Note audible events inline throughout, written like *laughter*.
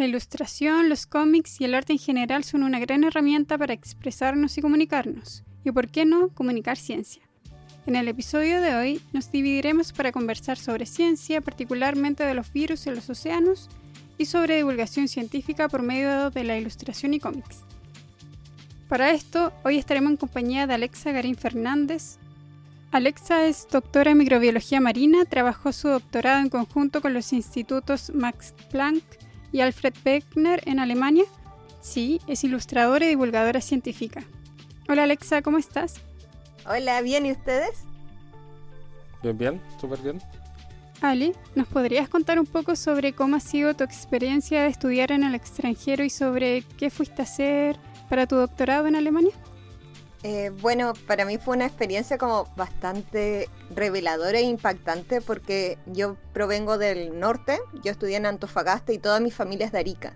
La ilustración, los cómics y el arte en general son una gran herramienta para expresarnos y comunicarnos y, por qué no, comunicar ciencia. En el episodio de hoy nos dividiremos para conversar sobre ciencia, particularmente de los virus en los océanos, y sobre divulgación científica por medio de la ilustración y cómics. Para esto, hoy estaremos en compañía de Alexa Garín Fernández. Alexa es doctora en microbiología marina, trabajó su doctorado en conjunto con los institutos Max Planck y Alfred Wegener en Alemania. Sí, es ilustradora y divulgadora científica. Hola Alexa, ¿cómo estás? Hola, bien, ¿y ustedes? Bien, bien, súper bien. Ali, ¿nos podrías contar un poco sobre cómo ha sido tu experiencia de estudiar en el extranjero y sobre qué fuiste a hacer para tu doctorado en Alemania? Eh, bueno, para mí fue una experiencia como bastante reveladora e impactante porque yo provengo del norte, yo estudié en Antofagasta y toda mi familia es de Arica.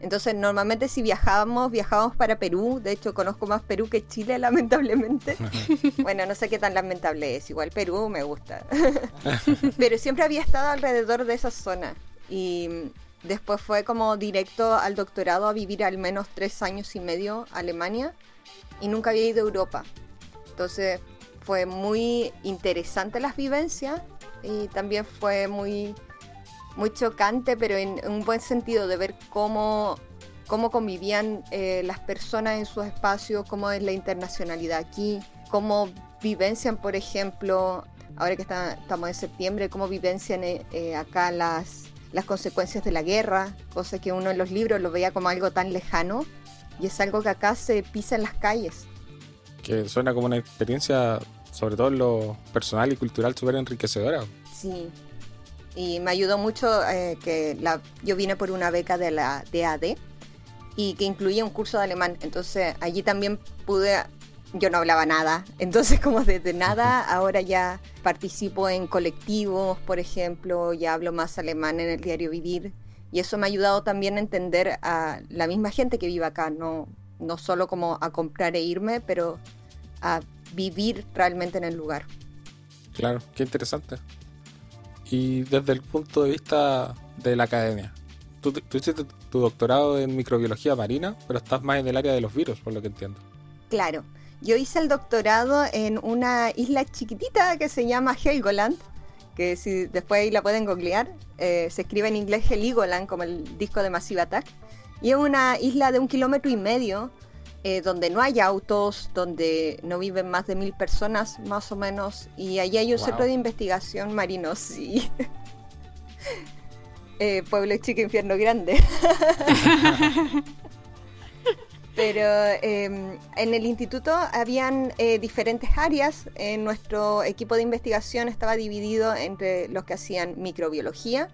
Entonces, normalmente si viajábamos, viajábamos para Perú. De hecho, conozco más Perú que Chile, *laughs* lamentablemente. *laughs* bueno, no sé qué tan lamentable es. Igual Perú me gusta. *laughs* Pero siempre había estado alrededor de esa zona. Y después fue como directo al doctorado a vivir al menos tres años y medio a Alemania. Y nunca había ido a Europa. Entonces, fue muy interesante las vivencias. Y también fue muy muy chocante, pero en, un buen sentido, de ver cómo, cómo convivían eh, las personas en sus espacios, cómo es la internacionalidad aquí, cómo vivencian, por ejemplo, ahora que estamos en septiembre, cómo vivencian eh, eh, acá las, las consecuencias de la guerra, cosa que uno en los libros lo veía como algo tan lejano, y es algo que acá se pisa en las calles. Que suena como una experiencia, sobre todo en lo personal y cultural, súper enriquecedora. Sí, y me ayudó mucho eh, que la, yo vine por una beca de la DAD y que incluía un curso de alemán. Entonces allí también pude, yo no hablaba nada, *laughs* entonces como desde nada ahora ya participo en colectivos, por ejemplo, ya hablo más alemán en el diario Vivir y eso me ha ayudado también a entender a la misma gente que vive acá, no, no solo como a comprar e irme, pero a vivir realmente en el lugar. Claro, qué interesante y desde el punto de vista de la academia. Tú, hiciste tu doctorado en microbiología marina, pero estás más en el área de los virus, por lo que entiendo. Claro, yo hice el doctorado en una isla chiquitita que se llama Helgoland, que si después ahí la pueden googlear, eh, se escribe en inglés Heligoland como el disco de Massive Attack, y es una isla de un kilómetro y medio eh, donde no hay autos, donde no viven más de mil personas más o menos, y allí hay un centro de investigación marino, sí. *laughs* eh, pueblo chico, infierno grande. *laughs* *laughs* Pero em, en el instituto habían eh, diferentes áreas. En nuestro equipo de investigación estaba dividido entre los que hacían microbiología,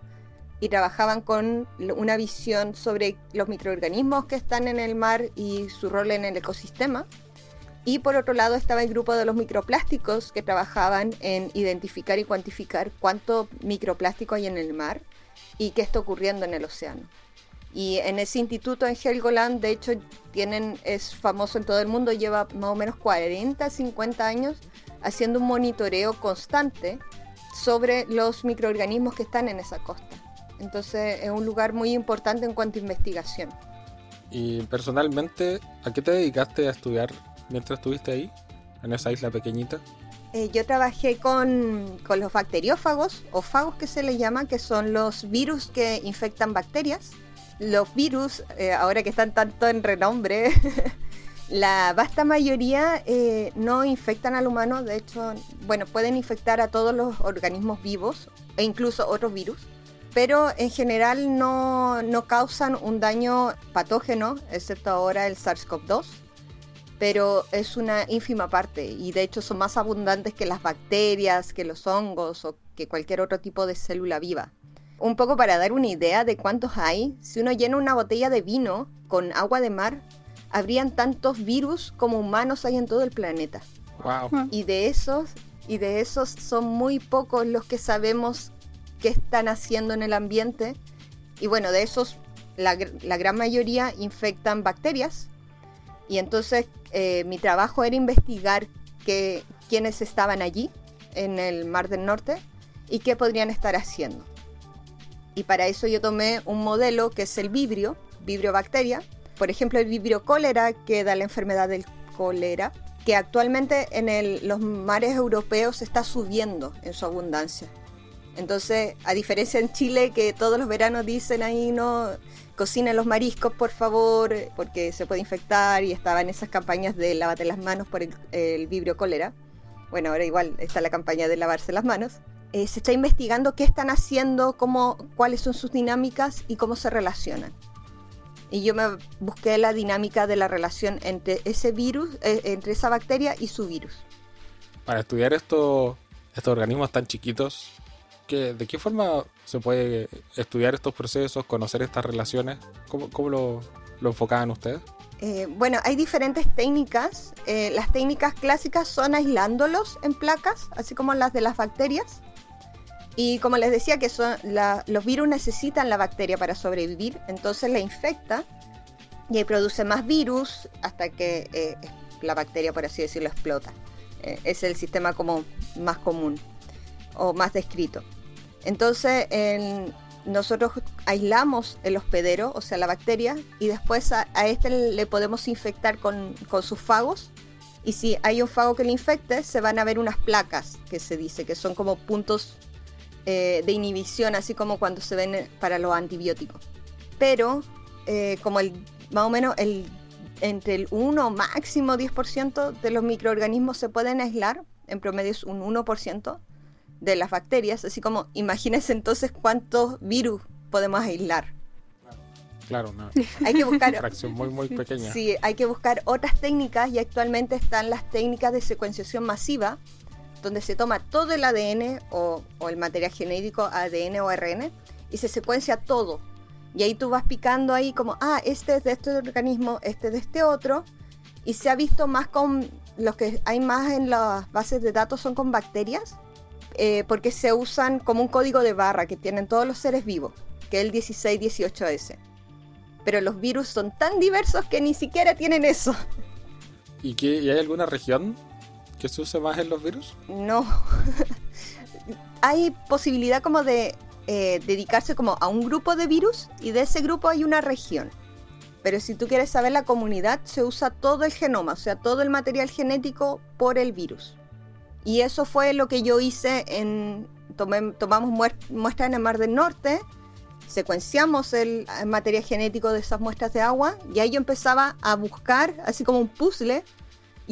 y trabajaban con una visión sobre los microorganismos que están en el mar y su rol en el ecosistema. Y por otro lado estaba el grupo de los microplásticos que trabajaban en identificar y cuantificar cuánto microplástico hay en el mar y qué está ocurriendo en el océano. Y en ese instituto en Helgoland, de hecho, tienen, es famoso en todo el mundo, lleva más o menos 40, 50 años haciendo un monitoreo constante sobre los microorganismos que están en esa costa. Entonces es un lugar muy importante en cuanto a investigación. Y personalmente, ¿a qué te dedicaste a estudiar mientras estuviste ahí, en esa isla pequeñita? Eh, yo trabajé con, los bacteriófagos, o fagos que se les llama, que son los virus que infectan bacterias. Los virus, eh, ahora que están tanto en renombre, *laughs* la vasta mayoría eh, no infectan al humano, de hecho, bueno, pueden infectar a todos los organismos vivos e incluso otros virus pero en general no, causan un daño patógeno, excepto ahora el SARS-CoV-2, pero es una ínfima parte y de hecho son más abundantes que las bacterias, que los hongos o que cualquier otro tipo de célula viva. Un poco para dar una idea de cuántos hay, si uno llena una botella de vino con agua de mar, habrían tantos virus como humanos hay en todo el planeta. Wow. Y de esos, y de esos son muy pocos los que sabemos qué están haciendo en el ambiente. Y bueno, de esos la, la gran mayoría infectan bacterias. Y entonces eh, mi trabajo era investigar que, quiénes estaban allí en el Mar del Norte y qué podrían estar haciendo. Y para eso yo tomé un modelo que es el vibrio, vibrio bacteria. Por ejemplo, el vibrio cólera, que da la enfermedad del cólera, que actualmente en los mares europeos está subiendo en su abundancia. Entonces, a diferencia en Chile, que todos los veranos dicen ahí, no, cocinen los mariscos, por favor, porque se puede infectar, y estaban esas campañas de lávate las manos por el vibrio cólera. Bueno, ahora igual está la campaña de lavarse las manos. Eh, se está investigando qué están haciendo, cómo, cuáles son sus dinámicas y cómo se relacionan. Y yo me busqué la dinámica de la relación entre ese virus, eh, entre esa bacteria y su virus. Para estudiar estos, estos organismos tan chiquitos, ¿qué- ¿de qué forma se puede estudiar estos procesos, conocer estas relaciones? ¿Cómo, cómo lo, lo enfocaban ustedes? Eh, bueno, hay diferentes técnicas. Eh, las técnicas clásicas son aislándolos en placas, así como las de las bacterias. Y como les decía, que son la- los virus necesitan la bacteria para sobrevivir, entonces la infecta y ahí produce más virus hasta que eh, la bacteria, por así decirlo, explota. Eh, es el sistema como más común o más descrito. Entonces, en- nosotros aislamos el hospedero, o sea, la bacteria, y después a, a este le podemos infectar con, con sus fagos. Y si hay un fago que le infecte, se van a ver unas placas, que se dice, que son como puntos eh, de inhibición, así como cuando se ven eh, para los antibióticos. Pero, eh, como el, más o menos el, entre el 1 máximo 10% de los microorganismos se pueden aislar, en promedio es un 1% de las bacterias, así como imagínense entonces cuántos virus podemos aislar. Claro, una *laughs* Hay que buscar fracción muy, muy pequeña. Sí, hay que buscar otras técnicas y actualmente están las técnicas de secuenciación masiva, donde se toma todo el ADN o, el material genético ADN o ARN y se secuencia todo. Y ahí tú vas picando ahí como, ah, este es de este organismo, este de este otro. Y se ha visto más con, los que hay más en las bases de datos son con bacterias, eh, porque se usan como un código de barra que tienen todos los seres vivos, que es el 1618S. Pero los virus son tan diversos que ni siquiera tienen eso. ¿Y, qué, ¿Y hay alguna región que se use más en los virus? No. *laughs* hay posibilidad como de eh, dedicarse como a un grupo de virus y de ese grupo hay una región. Pero si tú quieres saber la comunidad, se usa todo el genoma, o sea, todo el material genético por el virus. Y eso fue lo que yo hice en... tomé- tomamos muestras en el Mar del Norte, secuenciamos el eh, material genético de esas muestras de agua y ahí yo empezaba a buscar, así como un puzzle,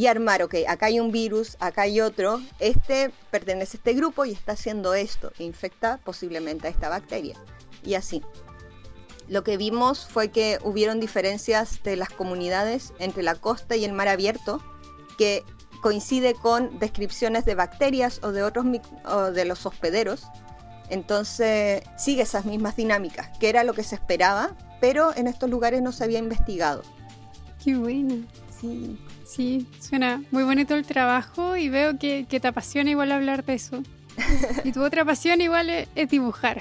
y armar, ok, acá hay un virus, acá hay otro, este pertenece a este grupo y está haciendo esto, infecta posiblemente a esta bacteria. Y así. Lo que vimos fue que hubieron diferencias de las comunidades entre la costa y el mar abierto, que coincide con descripciones de bacterias o de otros o de los hospederos. Entonces sigue esas mismas dinámicas, que era lo que se esperaba, pero en estos lugares no se había investigado. Qué bueno. Sí, Sí, suena muy bonito el trabajo y veo que, que te apasiona igual hablar de eso. *laughs* Y tu otra pasión igual es, es dibujar.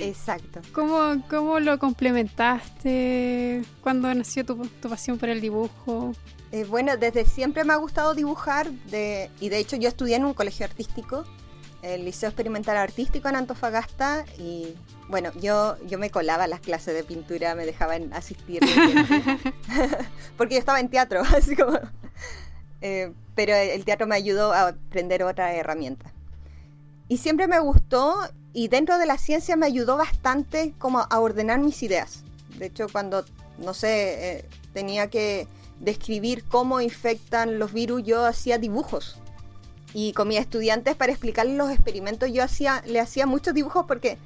exacto. ¿Cómo, ¿Cómo lo complementaste? ¿Cuándo nació tu, tu pasión por el dibujo? Eh, bueno, desde siempre me ha gustado dibujar de, y de hecho yo estudié en un colegio artístico, el Liceo Experimental Artístico en Antofagasta y bueno, yo, yo me colaba las clases de pintura, me dejaban asistir. *laughs* Porque yo estaba en teatro, *laughs* así como... eh, pero el teatro me ayudó a aprender otra herramienta. Y siempre me gustó y dentro de la ciencia me ayudó bastante como a ordenar mis ideas. De hecho, cuando, no sé, eh, tenía que describir cómo infectan los virus, yo hacía dibujos. Y con mis estudiantes para explicarles los experimentos yo hacía, le hacía muchos dibujos porque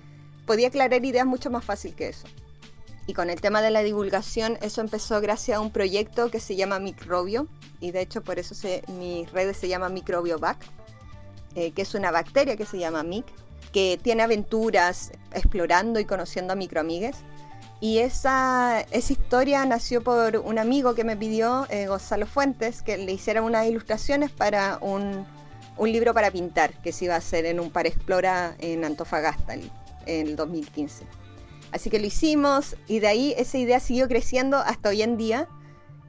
podía aclarar ideas mucho más fácil que eso. Y con el tema de la divulgación, eso empezó gracias a un proyecto que se llama Microbio, y de hecho por eso se, mis redes se llama Microbiovac, eh, que es una bacteria que se llama MIC. que tiene aventuras explorando y conociendo a microamigues. Y esa, esa historia nació por un amigo que me pidió, eh, Gonzalo Fuentes, que le hiciera unas ilustraciones para un, un, libro para pintar que se iba a hacer en un par explora en Antofagasta en el 2015. Así que lo hicimos y de ahí esa idea siguió creciendo hasta hoy en día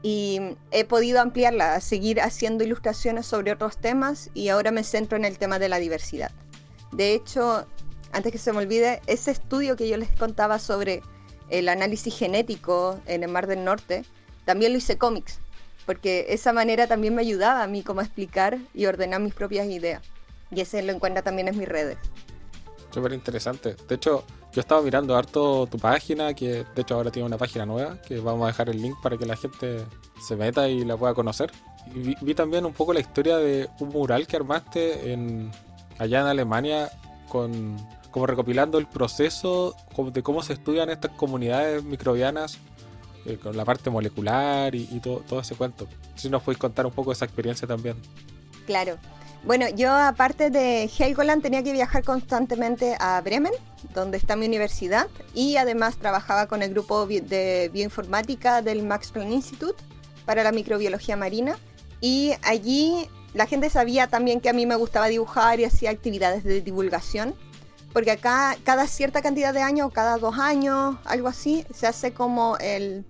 y he podido ampliarla, seguir haciendo ilustraciones sobre otros temas y ahora me centro en el tema de la diversidad. De hecho, antes que se me olvide, ese estudio que yo les contaba sobre el análisis genético en el Mar del Norte, también lo hice cómics, porque esa manera también me ayudaba a mí como a explicar y ordenar mis propias ideas. Y ese lo encuentra también en mis redes. Súper interesante. De hecho, yo estaba mirando harto tu página, que de hecho ahora tiene una página nueva, que vamos a dejar el link para que la gente se meta y la pueda conocer. Y vi, también un poco la historia de un mural que armaste en, allá en Alemania con como recopilando el proceso de cómo se estudian estas comunidades microbianas eh, con la parte molecular y, todo, todo, ese cuento. Si nos podéis contar un poco esa experiencia también. Claro. Bueno, yo aparte de Helgoland tenía que viajar constantemente a Bremen, donde está mi universidad, y además trabajaba con el grupo de bioinformática del Max Planck Institute para la microbiología marina. Y allí la gente sabía también que a mí me gustaba dibujar y hacía actividades de divulgación, porque acá cada cierta cantidad de años, cada dos años, algo así, se hace como el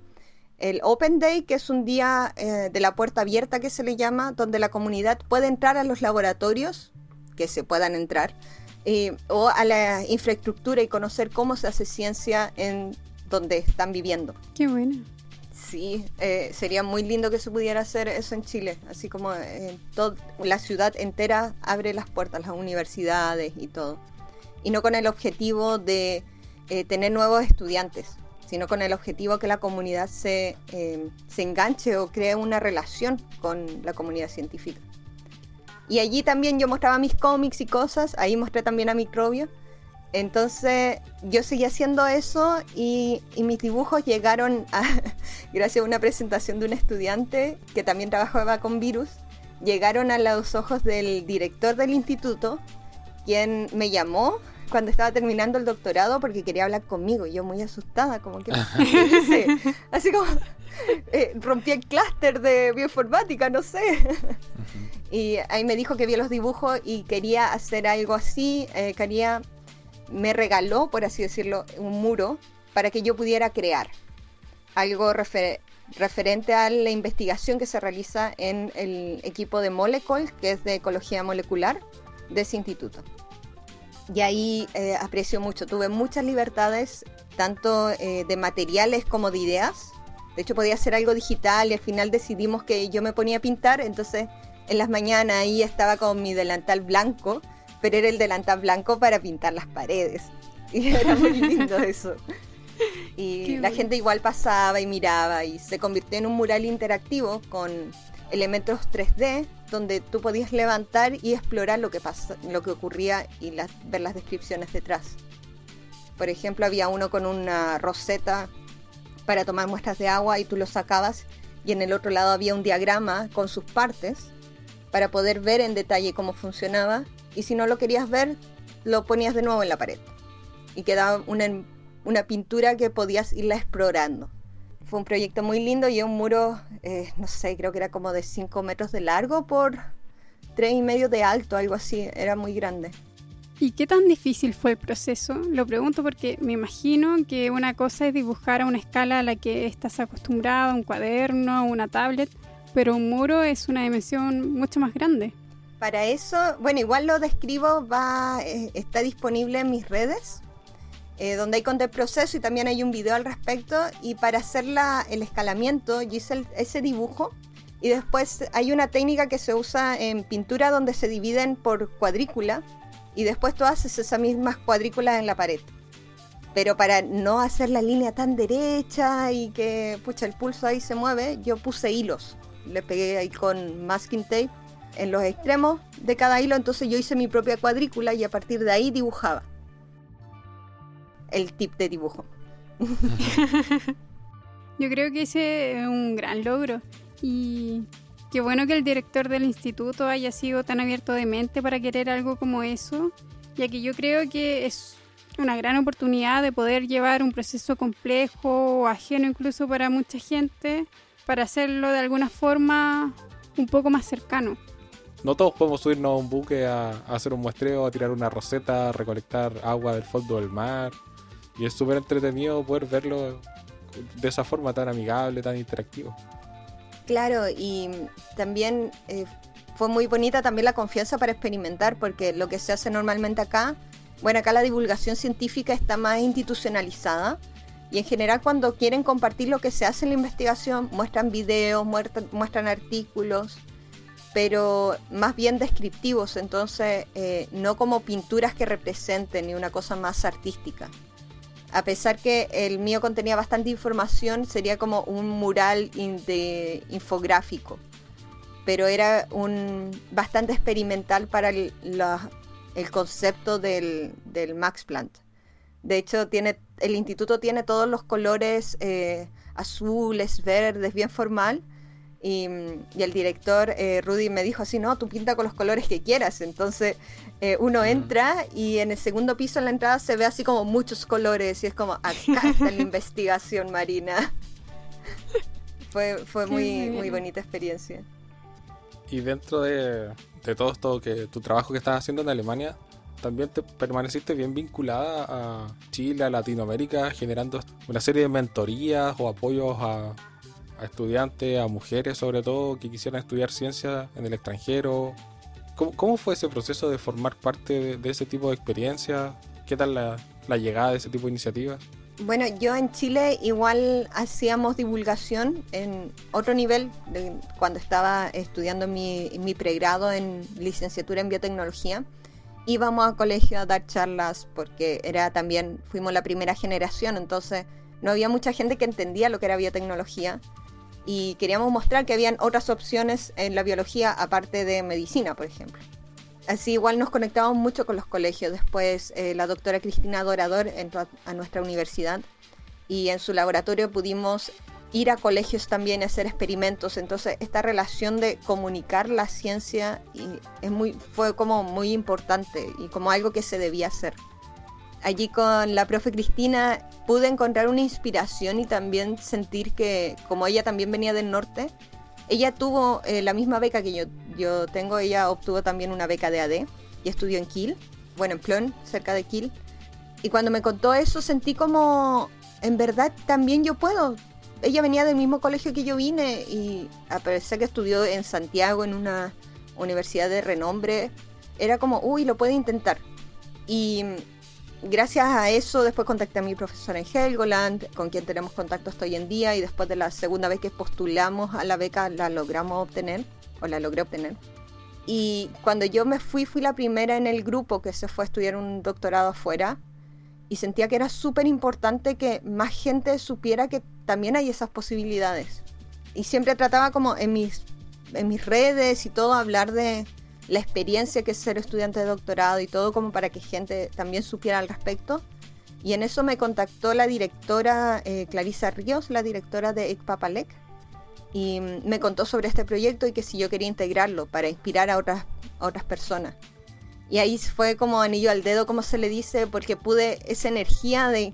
el Open Day, que es un día eh, de la puerta abierta que se le llama, donde la comunidad puede entrar a los laboratorios que se puedan entrar eh, o a la infraestructura y conocer cómo se hace ciencia en donde están viviendo. Qué bueno. Sí, eh, sería muy lindo que se pudiera hacer eso en Chile, así como toda la ciudad entera abre las puertas, las universidades y todo. Y no con el objetivo de tener nuevos estudiantes, sino con el objetivo que la comunidad se, eh, se enganche o cree una relación con la comunidad científica. Y allí también yo mostraba mis cómics y cosas, ahí mostré también a Microbio. Entonces yo seguí haciendo eso y, y, mis dibujos llegaron a, *laughs* gracias a una presentación de un estudiante que también trabajaba con virus, llegaron a los ojos del director del instituto, quien me llamó cuando estaba terminando el doctorado porque quería hablar conmigo. Y yo muy asustada, como que... *laughs* así como... Eh, rompí el clúster de bioinformática, no sé. y ahí me dijo que vio los dibujos y quería hacer algo así. Eh, quería... Me regaló, por así decirlo, un muro para que yo pudiera crear algo referente a la investigación que se realiza en el equipo de Molecule, que es de ecología molecular de ese instituto y ahí eh, aprecio mucho. Tuve muchas libertades, tanto eh, de materiales como de ideas. De hecho, podía hacer algo digital y al final decidimos que yo me ponía a pintar. Entonces, en las mañanas ahí estaba con mi delantal blanco, pero era el delantal blanco para pintar las paredes. *laughs* Y era muy lindo *laughs* eso. Y la gente igual pasaba y miraba y se convirtió en un mural interactivo con elementos 3D donde tú podías levantar y explorar lo que, pasa, lo que ocurría y ver las descripciones detrás. Por ejemplo, había uno con una roseta para tomar muestras de agua y tú lo sacabas y en el otro lado había un diagrama con sus partes para poder ver en detalle cómo funcionaba y si no lo querías ver, lo ponías de nuevo en la pared y quedaba una, una pintura que podías irla explorando. Fue un proyecto muy lindo y un muro, eh, no sé, creo que era como de 5 metros de largo por 3 y medio de alto, algo así, era muy grande. ¿Y qué tan difícil fue el proceso? Lo pregunto porque me imagino que una cosa es dibujar a una escala a la que estás acostumbrado, un cuaderno, una tablet, pero un muro es una dimensión mucho más grande. Para eso, bueno, igual lo describo, va, eh, está disponible en mis redes. Eh, donde hay conté el proceso y también hay un video al respecto. Y para hacer el escalamiento, yo hice ese dibujo. Y después hay una técnica que se usa en pintura donde se dividen por cuadrícula. Y después tú haces esas mismas cuadrículas en la pared. Pero para no hacer la línea tan derecha y que pucha, el pulso ahí se mueve, yo puse hilos. Le pegué ahí con masking tape en los extremos de cada hilo. Entonces yo hice mi propia cuadrícula y a partir de ahí dibujaba el tip de dibujo. *laughs* Yo creo que ese es un gran logro y qué bueno que el director del instituto haya sido tan abierto de mente para querer algo como eso ya que yo creo que es una gran oportunidad de poder llevar un proceso complejo o ajeno incluso para mucha gente, para hacerlo de alguna forma un poco más cercano. No todos podemos subirnos a un buque a, hacer un muestreo, a tirar una roseta, a recolectar agua del fondo del mar. Y es súper entretenido poder verlo de esa forma tan amigable, tan interactivo. Claro, y también eh, fue muy bonita también la confianza para experimentar, porque lo que se hace normalmente acá, bueno, acá la divulgación científica está más institucionalizada. Y en general cuando quieren compartir lo que se hace en la investigación, muestran videos, muestran, artículos, pero más bien descriptivos, entonces eh, no como pinturas que representen ni una cosa más artística a pesar que el mío contenía bastante información, sería como un mural de infográfico, pero era un bastante experimental para el, concepto del, Max Planck. De hecho, tiene, el instituto tiene todos los colores eh, azules, verdes, bien formal, y, el director eh, Rudy me dijo así, no, tú pinta con los colores que quieras. Entonces eh, uno entra y en el segundo piso en la entrada se ve así como muchos colores y es como, acá está la *laughs* investigación marina. *laughs* fue fue muy, muy bonita experiencia. Y dentro de, de todo esto, que tu trabajo que estás haciendo en Alemania, también te permaneciste bien vinculada a Chile, a Latinoamérica, generando una serie de mentorías o apoyos a, a estudiantes, a mujeres sobre todo, que quisieran estudiar ciencia en el extranjero. ¿Cómo, fue ese proceso de formar parte de, ese tipo de experiencia? ¿Qué tal la, llegada de ese tipo de iniciativas? Bueno, yo en Chile igual hacíamos divulgación en otro nivel, cuando estaba estudiando mi, mi pregrado en licenciatura en biotecnología. Íbamos a colegio a dar charlas porque era también, fuimos la primera generación, entonces no había mucha gente que entendía lo que era biotecnología y queríamos mostrar que habían otras opciones en la biología aparte de medicina, por ejemplo. Así igual nos conectamos mucho con los colegios. Después eh, la doctora Cristina Dorador entró a, nuestra universidad y en su laboratorio pudimos ir a colegios también a hacer experimentos. Entonces esta relación de comunicar la ciencia y es muy, fue como muy importante y como algo que se debía hacer allí con la profe Cristina pude encontrar una inspiración y también sentir que, como ella también venía del norte, ella tuvo eh, la misma beca que yo, yo tengo, ella obtuvo también una beca de AD y estudió en Kiel, bueno, en Plön, cerca de Kiel. Y cuando me contó eso sentí como, en verdad también yo puedo. Ella venía del mismo colegio que yo vine y a que estudió en Santiago en una universidad de renombre, era como, uy, lo puede intentar. Y gracias a eso después contacté a mi profesora en Helgoland, con quien tenemos contacto hasta hoy en día, y después de la segunda vez que postulamos a la beca la logramos obtener, o la logré obtener. Y cuando yo me fui, fui la primera en el grupo que se fue a estudiar un doctorado afuera, y sentía que era súper importante que más gente supiera que también hay esas posibilidades. Y siempre trataba como en mis, en mis redes y todo hablar de, la experiencia que es ser estudiante de doctorado y todo como para que gente también supiera al respecto. Y en eso me contactó la directora eh, Clarisa Ríos, la directora de ECPAPALEC, y me contó sobre este proyecto y que si yo quería integrarlo para inspirar a otras, otras personas. Y ahí fue como anillo al dedo, como se le dice, porque pude esa energía de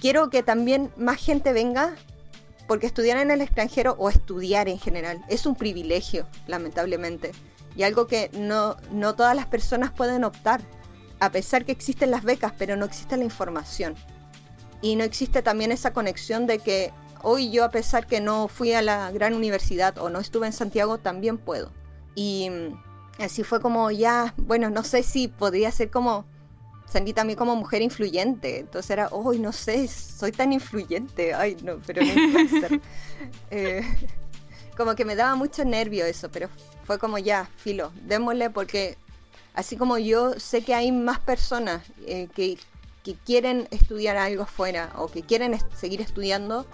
quiero que también más gente venga, porque estudiar en el extranjero o estudiar en general es un privilegio, lamentablemente y algo que no, no todas las personas pueden optar, a pesar que existen las becas, pero no existe la información. Y no existe también esa conexión de que hoy yo, a pesar que no fui a la gran universidad o no estuve en Santiago, también puedo. Y mm, así fue como ya, bueno, no sé si podría ser como, sentí también como mujer influyente. Entonces era, hoy no sé, soy tan influyente. Ay, no, pero no puede *laughs* ser. Eh, como que me daba mucho nervio eso, pero fue como ya, filo, démosle porque así como yo sé que hay más personas eh, que, quieren estudiar algo fuera o que quieren seguir estudiando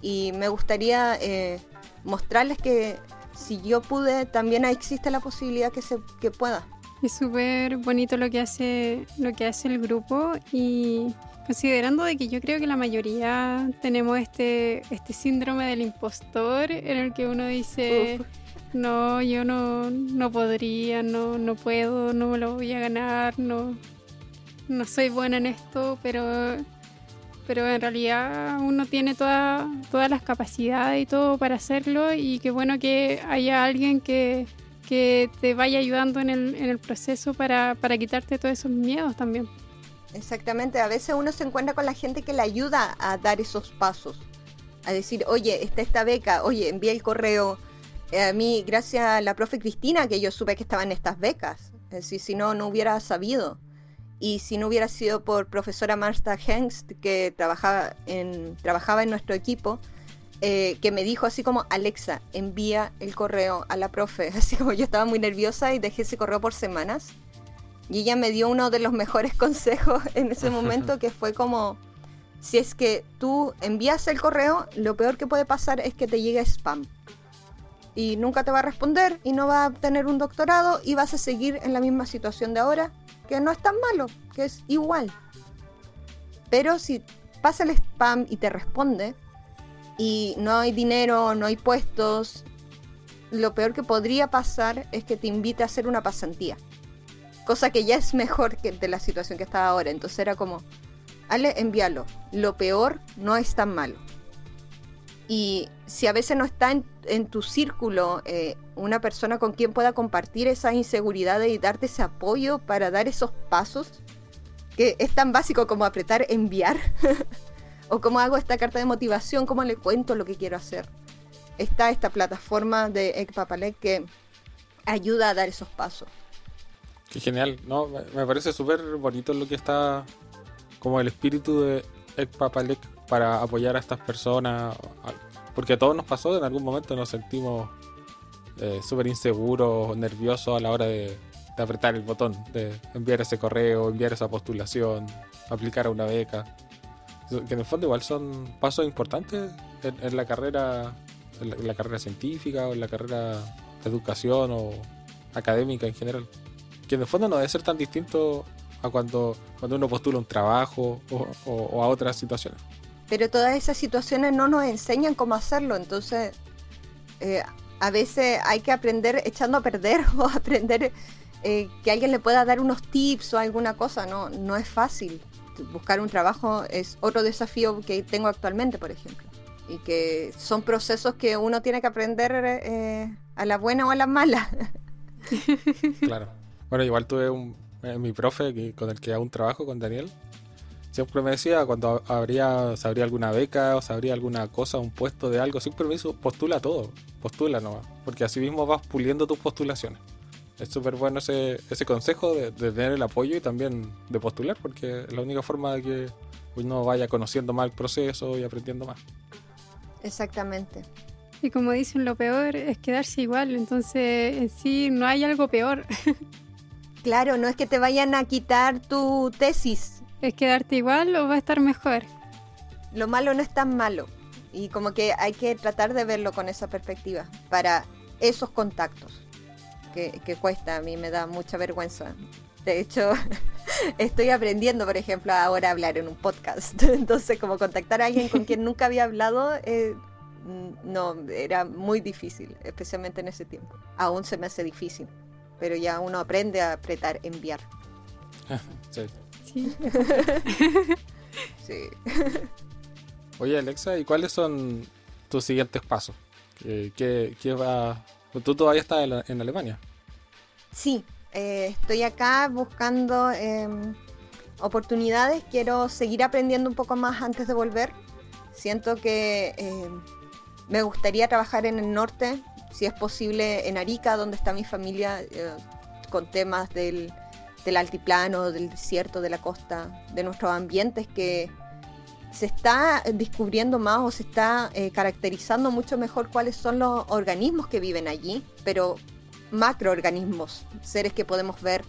y me gustaría eh, mostrarles que si yo pude, también existe la posibilidad que se que pueda. Es súper bonito lo que hace lo que hace el grupo y considerando de que yo creo que la mayoría tenemos este este síndrome del impostor en el que uno dice no, yo no, no podría, no, no puedo, no me lo voy a ganar, no, no soy buena en esto, pero, pero en realidad uno tiene toda, todas las capacidades y todo para hacerlo y qué bueno que haya alguien que, que te vaya ayudando en el, en el proceso para, para quitarte todos esos miedos también. Exactamente, a veces uno se encuentra con la gente que le ayuda a dar esos pasos, a decir, oye, está esta beca, oye, envía el correo. Eh, a mí, gracias a la profe Cristina, que yo supe que estaban estas becas, si no, no hubiera sabido. Y si no hubiera sido por profesora Martha Hengst, que trabajaba en, trabajaba en nuestro equipo, eh, que me dijo así como, Alexa, envía el correo a la profe. *laughs* Así como yo estaba muy nerviosa y dejé ese correo por semanas. Y ella me dio uno de los mejores *laughs* consejos en ese momento, que fue como, si es que tú envías el correo, lo peor que puede pasar es que te llegue spam. Y nunca te va a responder y no va a tener un doctorado y vas a seguir en la misma situación de ahora, que no es tan malo, que es igual. Pero si pasa el spam y te responde, y no hay dinero, no hay puestos, lo peor que podría pasar es que te invite a hacer una pasantía cosa que ya es mejor que de la situación que estaba ahora. Entonces era como, Ale, envíalo. Lo peor no es tan malo. Y si a veces no está en, tu círculo eh, una persona con quien pueda compartir esas inseguridades y darte ese apoyo para dar esos pasos, que es tan básico como apretar enviar, *laughs* o cómo hago esta carta de motivación, cómo le cuento lo que quiero hacer. Está esta plataforma de Ekpapalek que ayuda a dar esos pasos. Qué genial, ¿no? Me parece súper bonito lo que está como el espíritu de el Papalek para apoyar a estas personas. Porque a todos nos pasó, en algún momento nos sentimos eh, súper inseguros, nerviosos a la hora de, apretar el botón, de enviar ese correo, enviar esa postulación, aplicar a una beca. Que en el fondo igual son pasos importantes en, la carrera, en la carrera científica o en la carrera de educación o académica en general que en el fondo no debe ser tan distinto a cuando, cuando uno postula un trabajo o, a otras situaciones. Pero todas esas situaciones no nos enseñan cómo hacerlo, entonces eh, a veces hay que aprender echando a perder *laughs* o aprender eh, que alguien le pueda dar unos tips o alguna cosa, no, no es fácil. Buscar un trabajo es otro desafío que tengo actualmente, por ejemplo. Y que son procesos que uno tiene que aprender eh, a la buena o a la mala. *laughs* claro. Bueno, igual tuve un, eh, mi profe con el que aún trabajo, con Daniel. Siempre me decía cuando habría, se habría alguna beca o se habría alguna cosa, un puesto de algo, sin permiso, postula todo, postula nomás, porque así mismo vas puliendo tus postulaciones. Es súper bueno ese, ese consejo de, tener el apoyo y también de postular, porque es la única forma de que uno vaya conociendo más el proceso y aprendiendo más. Exactamente. Y como dicen, lo peor es quedarse igual, entonces en sí no hay algo peor. *laughs* Claro, no es que te vayan a quitar tu tesis. ¿Es quedarte igual o va a estar mejor? Lo malo no es tan malo. Y como que hay que tratar de verlo con esa perspectiva para esos contactos. Que, cuesta, a mí me da mucha vergüenza. De hecho, *laughs* estoy aprendiendo, por ejemplo, ahora a hablar en un podcast. *laughs* Entonces, como contactar a alguien con quien nunca había hablado, eh, no, era muy difícil, especialmente en ese tiempo. Aún se me hace difícil pero ya uno aprende a apretar enviar. *laughs* sí. Sí. sí. *laughs* Oye, Alexa, ¿y cuáles son tus siguientes pasos? ¿Qué, qué, va? ¿Tú todavía estás en, Alemania? Sí, eh, estoy acá buscando em, oportunidades. Quiero seguir aprendiendo un poco más antes de volver. Siento que em, me gustaría trabajar en el norte si es posible, en Arica, donde está mi familia, eh, con temas del, altiplano, del desierto, de la costa, de nuestros ambientes que se está descubriendo más o se está eh, caracterizando mucho mejor cuáles son los organismos que viven allí, pero macroorganismos, seres que podemos ver,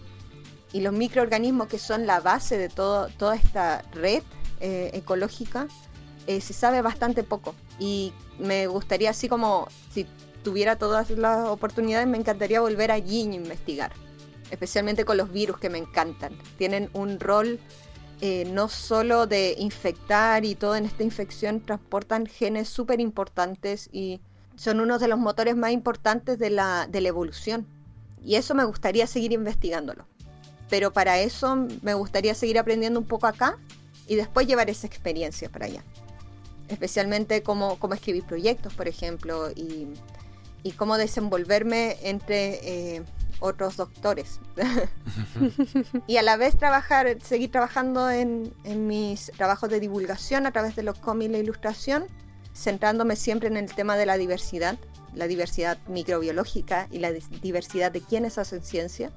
y los microorganismos que son la base de todo, toda esta red eh, ecológica, se sabe bastante poco. Y me gustaría así como, si tuviera todas las oportunidades, me encantaría volver allí e investigar, especialmente con los virus que me encantan. Tienen un rol eh, no solo de infectar y todo en esta infección, transportan genes súper importantes y son uno de los motores más importantes de la, de la evolución. Y eso me gustaría seguir investigándolo. Pero para eso me gustaría seguir aprendiendo un poco acá y después llevar esa experiencia para allá. Especialmente cómo, cómo escribir proyectos, por ejemplo, y, y cómo desenvolverme entre eh, otros doctores. *laughs* y a la vez trabajar, seguir trabajando en, en, mis trabajos de divulgación a través de los cómics y la ilustración, centrándome siempre en el tema de la diversidad, la diversidad microbiológica y la diversidad de quienes hacen ciencia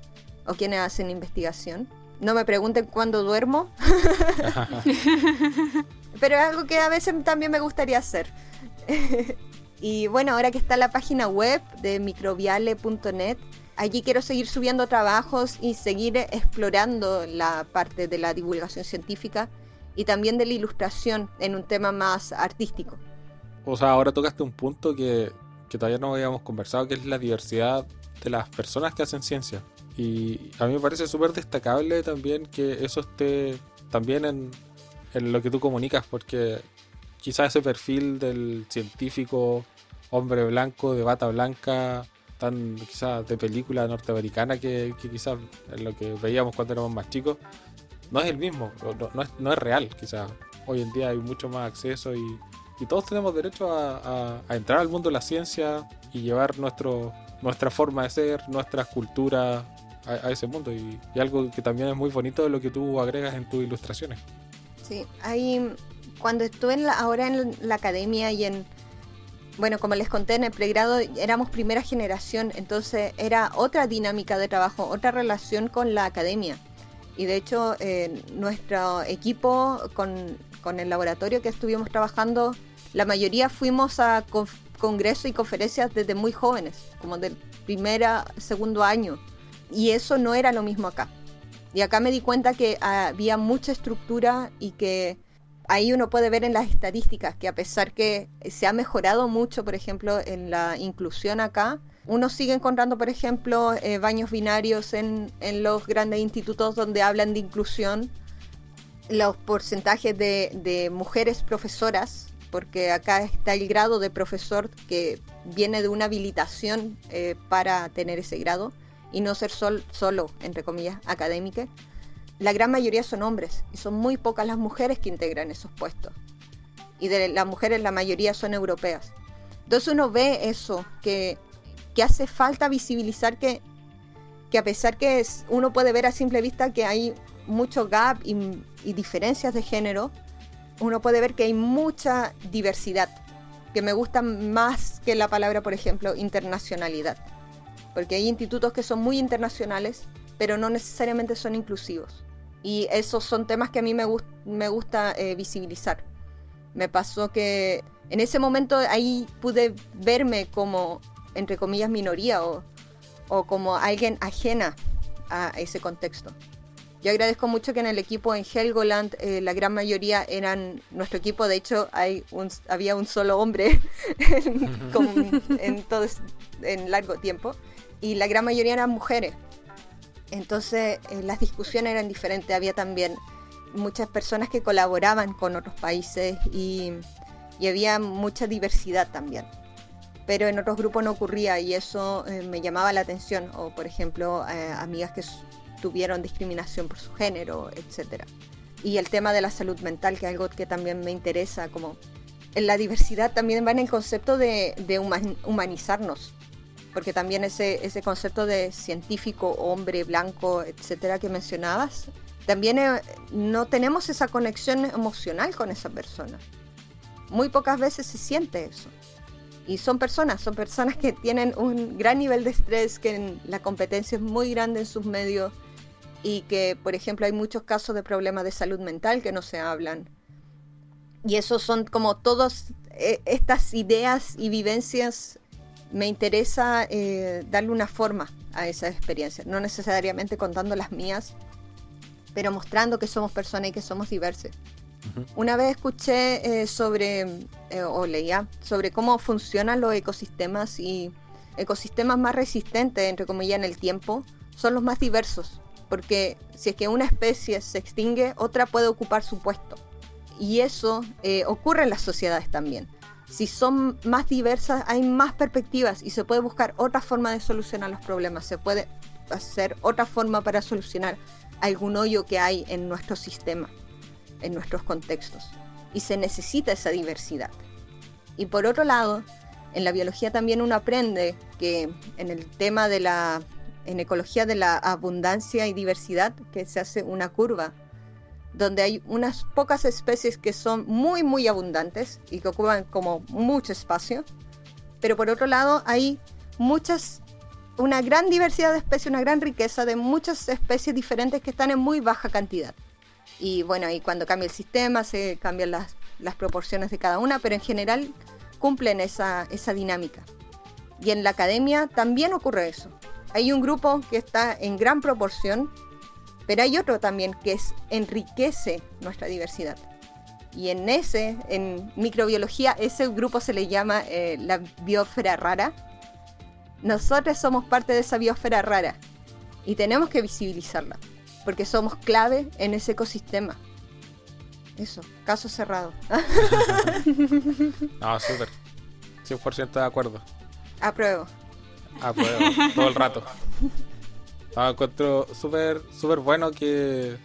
o quienes hacen investigación. No me pregunten cuándo duermo, *laughs* *laughs* pero es algo que a veces también me gustaría hacer. Y bueno, ahora que está la página web de microbiale.net, allí quiero seguir subiendo trabajos y seguir explorando la parte de la divulgación científica y también de la ilustración en un tema más artístico. O sea, ahora tocaste un punto que, que todavía no habíamos conversado, que es la diversidad de las personas que hacen ciencia. Y a mí me parece súper destacable también que eso esté también en, en lo que tú comunicas, porque quizás ese perfil del científico hombre blanco de bata blanca tan quizás de película norteamericana que, quizás en lo que veíamos cuando éramos más chicos no es el mismo no, es, no es real quizás. Hoy en día hay mucho más acceso y, todos tenemos derecho a, entrar al mundo de la ciencia y llevar nuestro nuestra forma de ser nuestra cultura a, ese mundo. Y, y, algo que también es muy bonito de lo que tú agregas en tus ilustraciones. Sí hay cuando estuve en la, ahora en la academia y en bueno, como les conté en el pregrado, éramos primera generación, entonces era otra dinámica de trabajo, otra relación con la academia. Y de hecho, eh, nuestro equipo con, con, el laboratorio que estuvimos trabajando, la mayoría fuimos a congresos y conferencias desde muy jóvenes, como del primer a segundo año. Y eso no era lo mismo acá. Y acá me di cuenta que había mucha estructura y que ahí uno puede ver en las estadísticas que a pesar que se ha mejorado mucho, por ejemplo, en la inclusión acá, uno sigue encontrando, por ejemplo, eh, baños binarios en, en, los grandes institutos donde hablan de inclusión, los porcentajes de, mujeres profesoras, porque acá está el grado de profesor que viene de una habilitación eh, para tener ese grado y no ser sol, solo, entre comillas, académica la gran mayoría son hombres y son muy pocas las mujeres que integran esos puestos. Y de las mujeres la mayoría son europeas. Entonces uno ve eso, que, hace falta visibilizar que, que a pesar que uno puede ver a simple vista que hay mucho gap y diferencias de género, uno puede ver que hay mucha diversidad, que me gusta más que la palabra, por ejemplo, internacionalidad. Porque hay institutos que son muy internacionales, pero no necesariamente son inclusivos. Y esos son temas que a mí me, me gusta eh, visibilizar. Me pasó que en ese momento ahí pude verme como, entre comillas, minoría o, o como alguien ajena a ese contexto. Yo agradezco mucho que en el equipo en Helgoland eh, la gran mayoría eran nuestro equipo, de hecho hay un, había un solo hombre *laughs* en, en todo en largo tiempo y la gran mayoría eran mujeres. Entonces eh, las discusiones eran diferentes, había también muchas personas que colaboraban con otros países y, había mucha diversidad también. Pero en otros grupos no ocurría y eso eh, me llamaba la atención. O por ejemplo, eh, amigas que tuvieron discriminación por su género, etc. Y el tema de la salud mental, que es algo que también me interesa, como en la diversidad también va en el concepto de humanizarnos porque también ese, ese concepto de científico, hombre, blanco, etcétera, que mencionabas, también eh, no tenemos esa conexión emocional con esa persona. Muy pocas veces se siente eso. Y son personas, son personas que tienen un gran nivel de estrés, que la competencia es muy grande en sus medios y que, por ejemplo, hay muchos casos de problemas de salud mental que no se hablan. Y esos son como todas eh, estas ideas y vivencias me interesa eh, darle una forma a esa experiencia, no necesariamente contando las mías, pero mostrando que somos personas y que somos diversos. Una vez escuché eh, sobre, eh, o leía, sobre cómo funcionan los ecosistemas y ecosistemas más resistentes, entre comillas, en el tiempo, son los más diversos, porque si es que una especie se extingue, otra puede ocupar su puesto. Y eso ocurre en las sociedades también si son más diversas, hay más perspectivas y se puede buscar otra forma de solucionar los problemas, se puede hacer otra forma para solucionar algún hoyo que hay en nuestro sistema, en nuestros contextos. Y se necesita esa diversidad. Y por otro lado, en la biología también uno aprende que en el tema de la, en ecología de la abundancia y diversidad, que se hace una curva, donde hay unas pocas especies que son muy, muy abundantes y que ocupan como mucho espacio, pero por otro lado hay muchas, una gran diversidad de especies, una gran riqueza de muchas especies diferentes que están en muy baja cantidad. Y bueno, y cuando cambia el sistema se cambian las, las proporciones de cada una, pero en general cumplen esa, esa dinámica. Y en la academia también ocurre eso. Hay un grupo que está en gran proporción, pero hay otro también que es, enriquece nuestra diversidad. Y en ese, en microbiología, ese grupo se le llama eh, la biosfera rara. Nosotros somos parte de esa biosfera rara y tenemos que visibilizarla, porque somos clave en ese ecosistema. Eso, caso cerrado. *laughs* no, súper. 100% de acuerdo. Apruebo. Apruebo, todo el rato. *laughs* No, encuentro súper súper bueno que,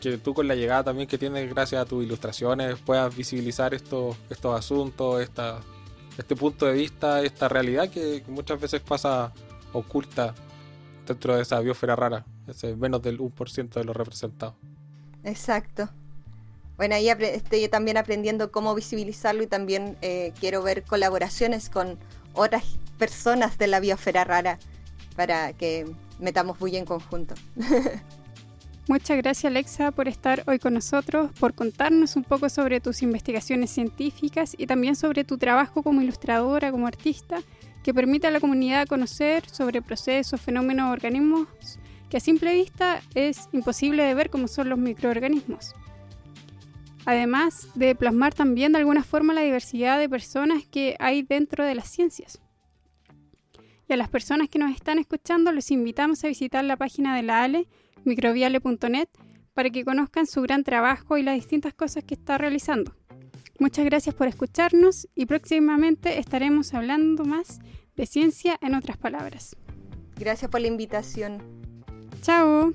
que tú con la llegada también que tienes gracias a tus ilustraciones puedas visibilizar estos, estos asuntos, esta, este punto de vista, esta realidad que muchas veces pasa oculta dentro de esa biosfera rara, ese menos del 1% de los representados. Exacto. Bueno, ahí estoy también aprendiendo cómo visibilizarlo y también eh, quiero ver colaboraciones con otras personas de la biosfera rara para que metamos bulla en conjunto. *laughs* Muchas gracias Alexa por estar hoy con nosotros, por contarnos un poco sobre tus investigaciones científicas y también sobre tu trabajo como ilustradora, como artista, que permite a la comunidad conocer sobre procesos, fenómenos, organismos que a simple vista es imposible de ver como son los microorganismos además de plasmar también de alguna forma la diversidad de personas que hay dentro de las ciencias. Y a las personas que nos están escuchando los invitamos a visitar la página de la ALE, microbiale.net, para que conozcan su gran trabajo y las distintas cosas que está realizando. Muchas gracias por escucharnos y próximamente estaremos hablando más de ciencia en otras palabras. Gracias por la invitación. Chao.